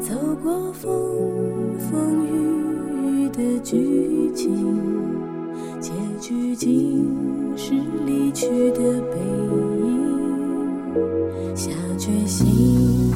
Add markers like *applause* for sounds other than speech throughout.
走过风风雨雨的剧情结局竟是离去的背影下决心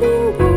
并不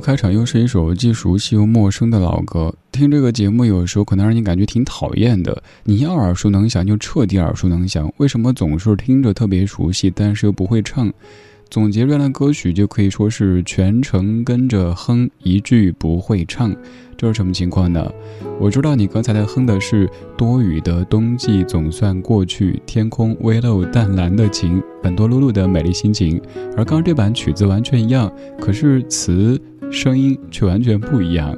开场又是一首既熟悉又陌生的老歌。听这个节目有时候可能让你感觉挺讨厌的。你要耳熟能详就彻底耳熟能详，为什么总是听着特别熟悉，但是又不会唱？总结这样的歌曲就可以说是全程跟着哼，一句不会唱。这是什么情况呢？我知道你刚才在哼的是多雨的冬季总算过去，天空微露淡蓝的晴，本多露露的美丽心情。而刚这版曲子完全一样，可是词声音却完全不一样。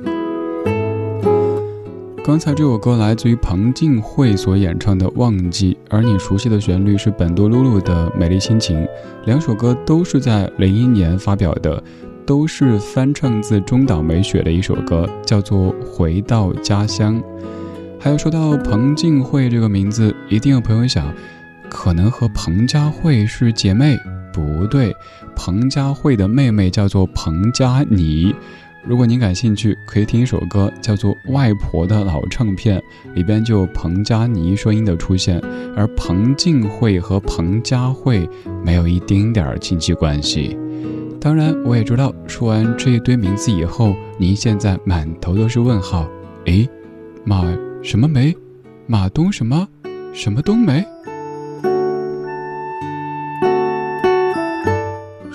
刚才这首歌来自于彭靖惠所演唱的《忘记》，而你熟悉的旋律是本多露露的《美丽心情》。两首歌都是在零一年发表的。都是翻唱自中岛美雪的一首歌，叫做《回到家乡》。还有说到彭靖惠这个名字，一定有朋友想，可能和彭佳慧是姐妹？不对，彭佳慧的妹妹叫做彭佳妮。如果您感兴趣，可以听一首歌，叫做《外婆的老唱片》，里边就有彭佳妮声音的出现。而彭靖慧和彭佳慧没有一丁点儿亲戚关系。当然，我也知道，说完这一堆名字以后，您现在满头都是问号。诶，马什么梅？马冬什么？什么冬梅？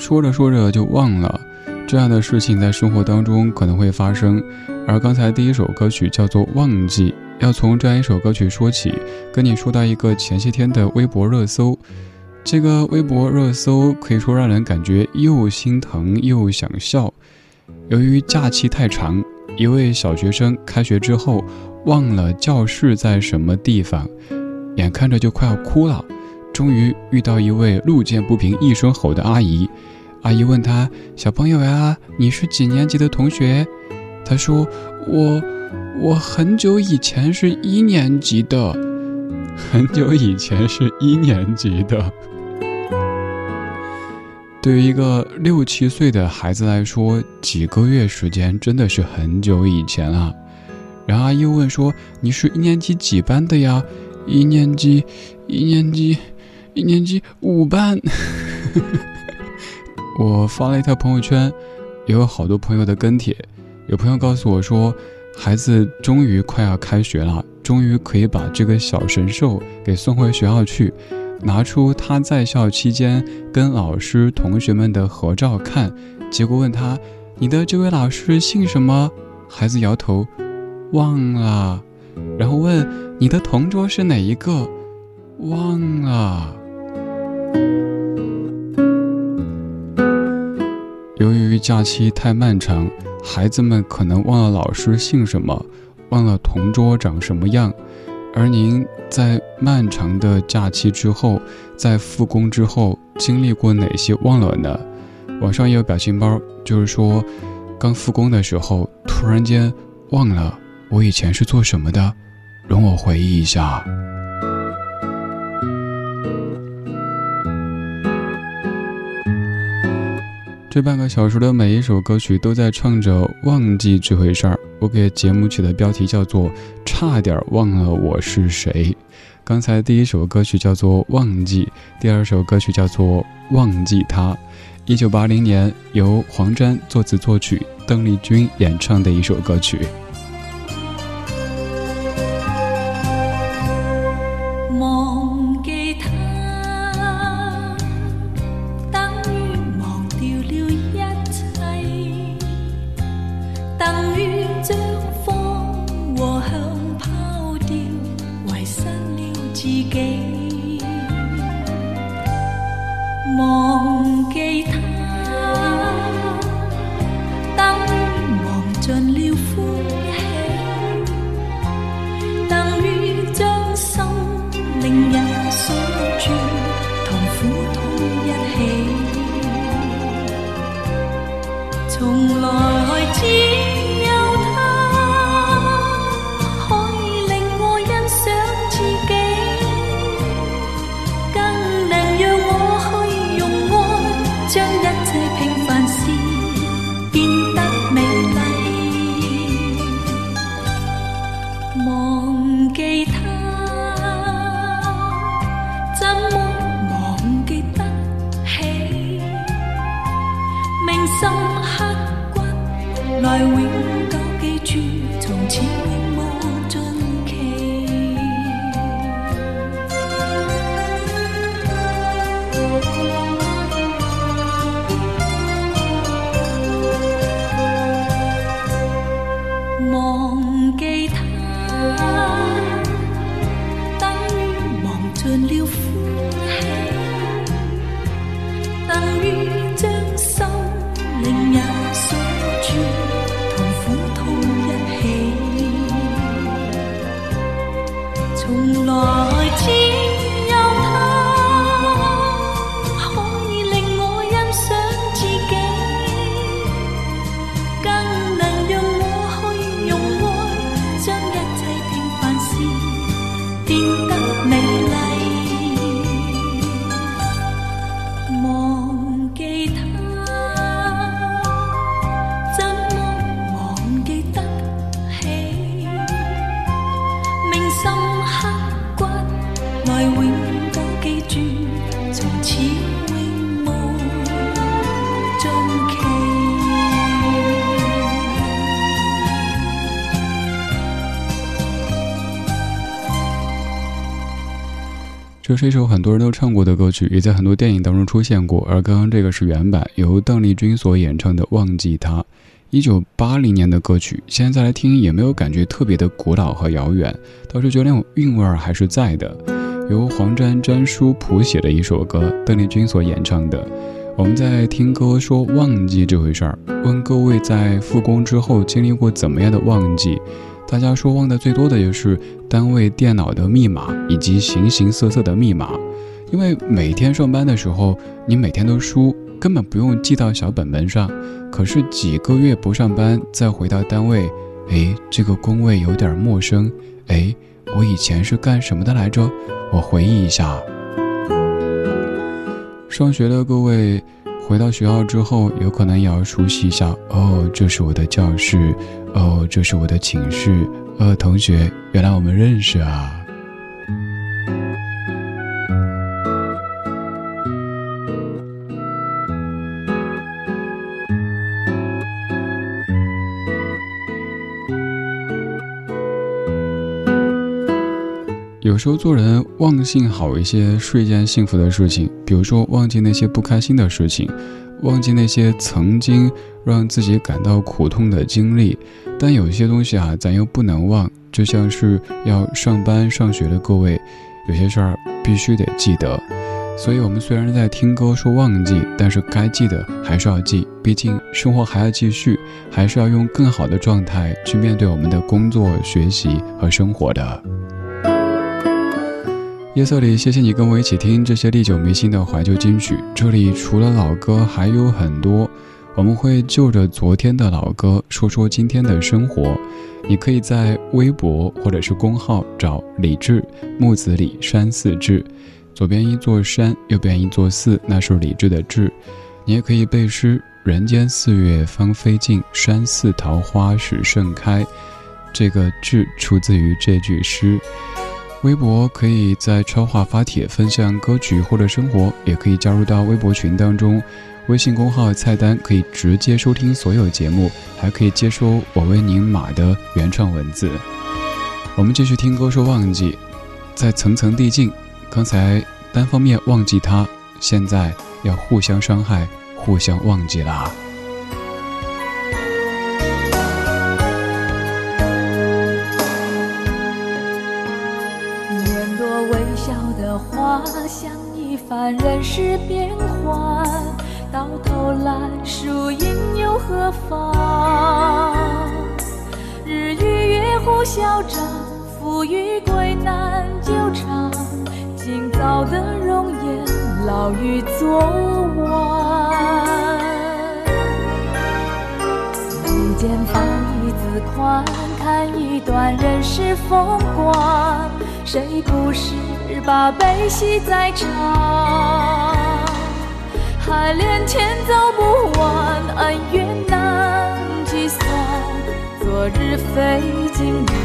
说着说着就忘了，这样的事情在生活当中可能会发生。而刚才第一首歌曲叫做《忘记》，要从这样一首歌曲说起，跟你说到一个前些天的微博热搜。这个微博热搜可以说让人感觉又心疼又想笑。由于假期太长，一位小学生开学之后忘了教室在什么地方，眼看着就快要哭了。终于遇到一位路见不平一声吼的阿姨，阿姨问他：“小朋友呀，你是几年级的同学？”他说：“我，我很久以前是一年级的，很久以前是一年级的。”对于一个六七岁的孩子来说，几个月时间真的是很久以前啊。然后阿姨又问说：“你是一年级几班的呀？”“一年级，一年级，一年级五班。” *laughs* 我发了一条朋友圈，也有好多朋友的跟帖。有朋友告诉我说，孩子终于快要开学了，终于可以把这个小神兽给送回学校去。拿出他在校期间跟老师、同学们的合照看，结果问他：“你的这位老师姓什么？”孩子摇头，忘了。然后问：“你的同桌是哪一个？”忘了。由于假期太漫长，孩子们可能忘了老师姓什么，忘了同桌长什么样。而您在漫长的假期之后，在复工之后，经历过哪些忘了呢？网上也有表情包，就是说，刚复工的时候，突然间忘了我以前是做什么的，容我回忆一下。这半个小时的每一首歌曲都在唱着忘记这回事儿。我给节目起的标题叫做“差点忘了我是谁”。刚才第一首歌曲叫做《忘记》，第二首歌曲叫做《忘记他》。一九八零年由黄沾作词作曲，邓丽君演唱的一首歌曲。这是一首很多人都唱过的歌曲，也在很多电影当中出现过。而刚刚这个是原版，由邓丽君所演唱的《忘记他》，一九八零年的歌曲。现在再来听，也没有感觉特别的古老和遥远，倒是觉得那种韵味儿还是在的。由黄沾、沾书谱写的一首歌，邓丽君所演唱的。我们在听歌说忘记这回事儿，问各位在复工之后经历过怎么样的忘记？大家说忘的最多的也是单位电脑的密码以及形形色色的密码，因为每天上班的时候，你每天都输，根本不用记到小本本上。可是几个月不上班，再回到单位，哎，这个工位有点陌生。哎，我以前是干什么的来着？我回忆一下。上学的各位。回到学校之后，有可能也要熟悉一下。哦，这是我的教室，哦，这是我的寝室。呃，同学，原来我们认识啊。有时候做人忘性好一些是一件幸福的事情，比如说忘记那些不开心的事情，忘记那些曾经让自己感到苦痛的经历。但有些东西啊，咱又不能忘，就像是要上班上学的各位，有些事儿必须得记得。所以，我们虽然在听歌说忘记，但是该记得还是要记，毕竟生活还要继续，还是要用更好的状态去面对我们的工作、学习和生活的。夜色里，谢谢你跟我一起听这些历久弥新的怀旧金曲。这里除了老歌还有很多，我们会就着昨天的老歌说说今天的生活。你可以在微博或者是公号找李志木子李山寺志，左边一座山，右边一座寺，那是李志的志。你也可以背诗：人间四月芳菲尽，山寺桃花始盛开。这个志出自于这句诗。微博可以在超话发帖分享歌曲或者生活，也可以加入到微博群当中。微信公号菜单可以直接收听所有节目，还可以接收我为您码的原创文字。我们继续听歌说忘记，在层层递进。刚才单方面忘记他，现在要互相伤害，互相忘记啦。凡人世变幻，到头来输赢又何妨？日与月互消长，富与贵难久长。今早的容颜，老于昨晚。一剑放一字宽，看一段人世风光。谁不是？把悲喜再尝，海连天走不完，恩怨难计算，昨日非今日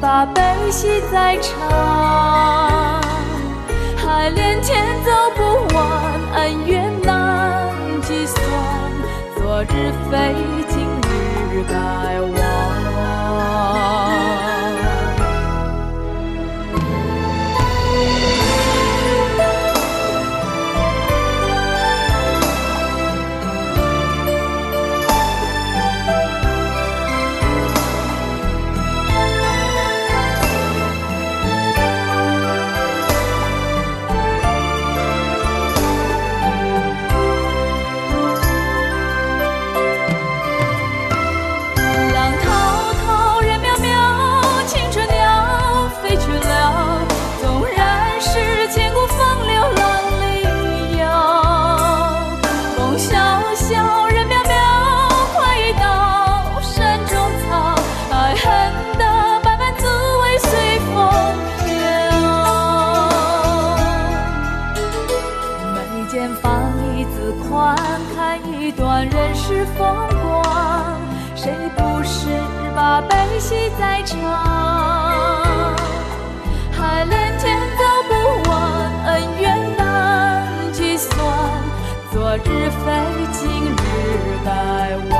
把悲喜再尝？海连天走不完，恩怨难计算，昨日非，今日该忘。一段人世风光谁不是把悲喜在尝海连天走不完恩怨难计算昨日非今日该忘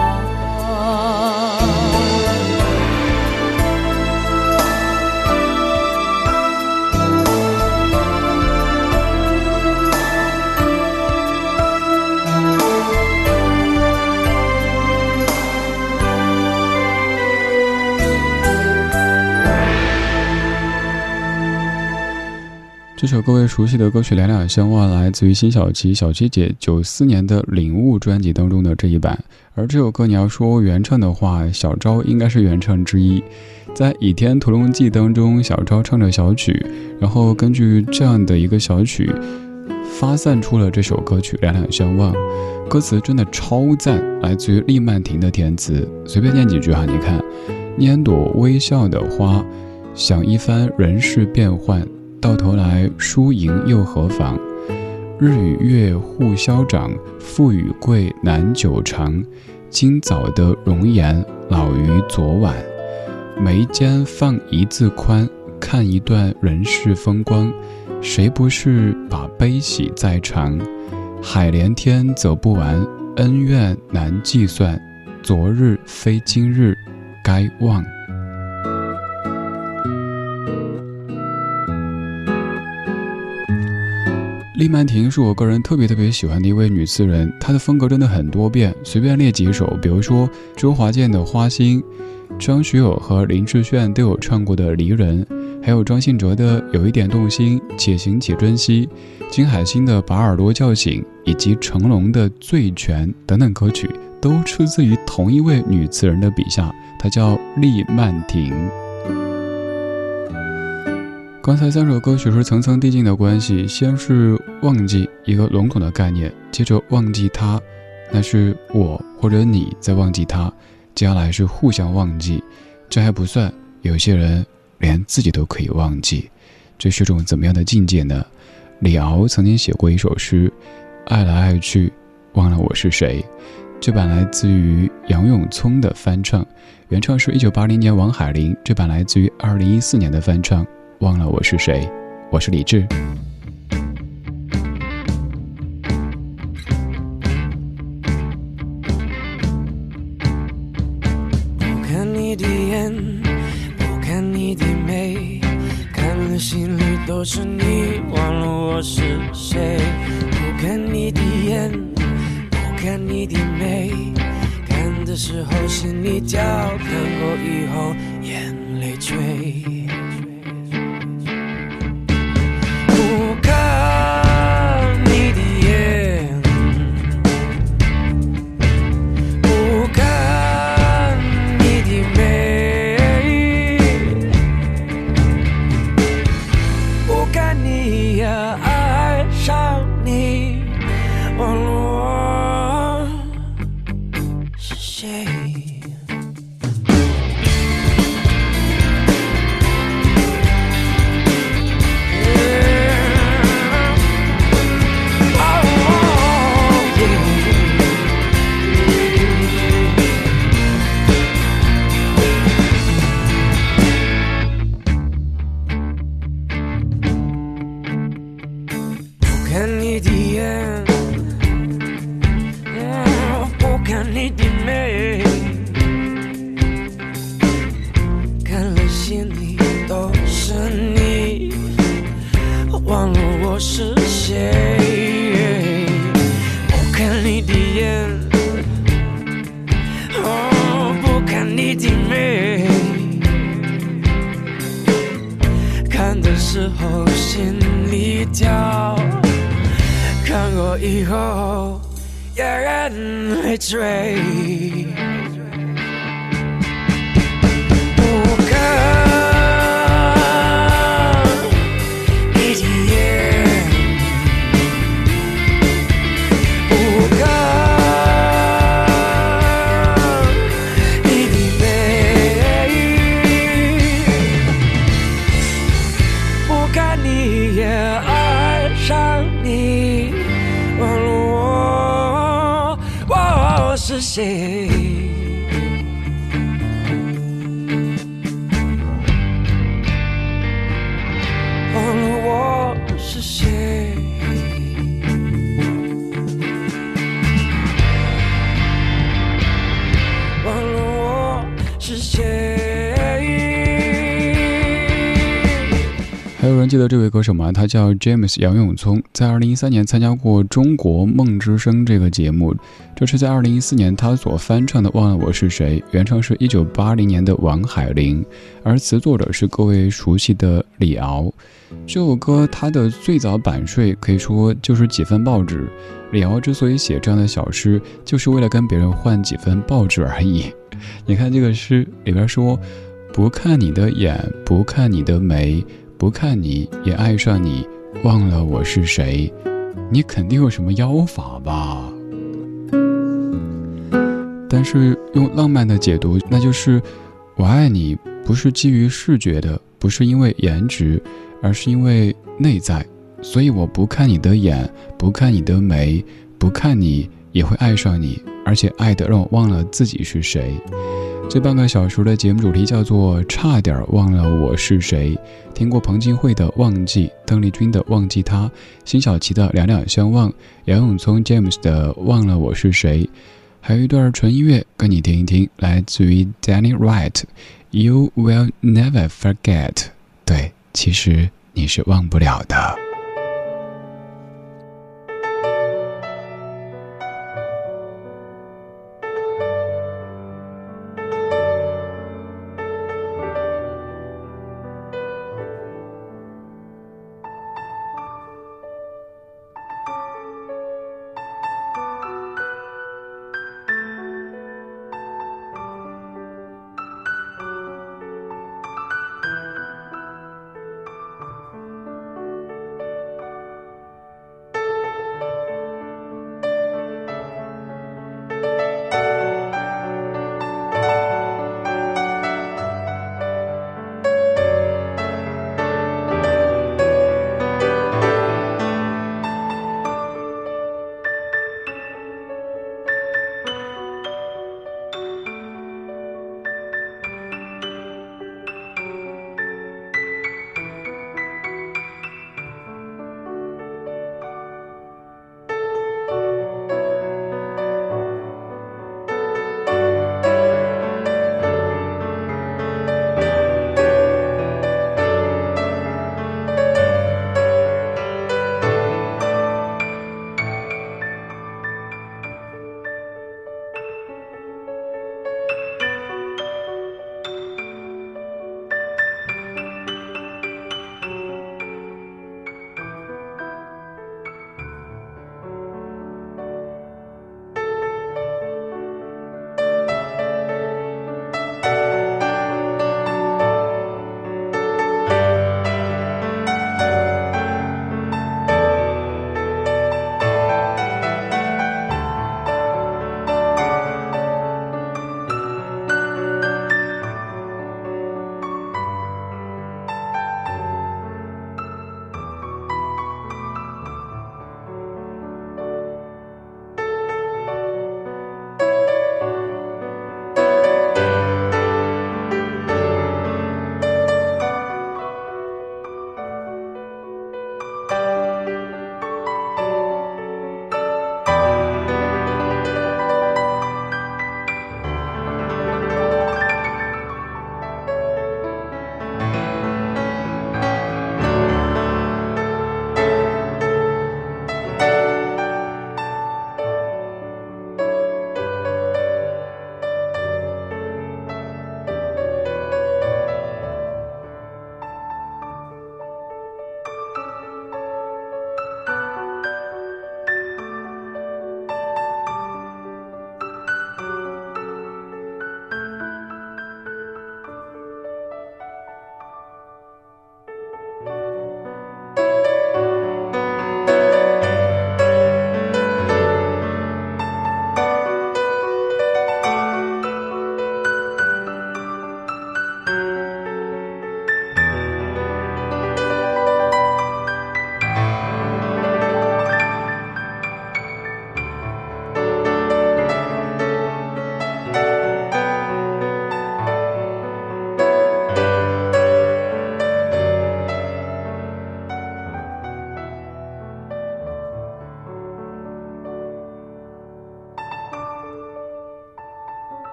这首各位熟悉的歌曲《两两相望》来自于辛晓琪、小七姐九四年的《领悟》专辑当中的这一版。而这首歌你要说原唱的话，小昭应该是原唱之一。在《倚天屠龙记》当中，小昭唱着小曲，然后根据这样的一个小曲，发散出了这首歌曲《两两相望》。歌词真的超赞，来自于厉曼婷的填词。随便念几句哈，你看：拈朵微笑的花，想一番人世变幻。到头来，输赢又何妨？日与月互消长，富与贵难久长。今早的容颜，老于昨晚。眉间放一字宽，看一段人世风光。谁不是把悲喜在尝？海连天走不完，恩怨难计算。昨日非今日，该忘。厉曼婷是我个人特别特别喜欢的一位女词人，她的风格真的很多变。随便列几首，比如说周华健的《花心》，张学友和林志炫都有唱过的《离人》，还有张信哲的《有一点动心》，且行且珍惜，金海心的《把耳朵叫醒》，以及成龙的《醉拳》等等歌曲，都出自于同一位女词人的笔下，她叫厉曼婷。刚才三首歌曲是层层递进的关系，先是忘记一个笼统的概念，接着忘记他，那是我或者你在忘记他，接下来是互相忘记，这还不算，有些人连自己都可以忘记，这是种怎么样的境界呢？李敖曾经写过一首诗，爱来爱去，忘了我是谁，这版来自于杨永聪的翻唱，原唱是一九八零年王海玲，这版来自于二零一四年的翻唱。忘了我是谁，我是李志。me. 以后有人会追。有人记得这位歌手吗？他叫 James 杨永聪，在二零一三年参加过《中国梦之声》这个节目。这是在二零一四年他所翻唱的《忘了我是谁》，原唱是一九八零年的王海玲，而词作者是各位熟悉的李敖。这首歌它的最早版税可以说就是几份报纸。李敖之所以写这样的小诗，就是为了跟别人换几份报纸而已。*laughs* 你看这个诗里边说：“不看你的眼，不看你的眉。”不看你也爱上你，忘了我是谁，你肯定有什么妖法吧？但是用浪漫的解读，那就是我爱你不是基于视觉的，不是因为颜值，而是因为内在。所以我不看你的眼，不看你的眉，不看你也会爱上你，而且爱的让我忘了自己是谁。这半个小时的节目主题叫做“差点忘了我是谁”。听过彭金慧的《忘记》，邓丽君的《忘记他》，辛晓琪的《两两相望》，杨永聪 James 的《忘了我是谁》，还有一段纯音乐跟你听一听，来自于 Danny Wright，“You will never forget”。对，其实你是忘不了的。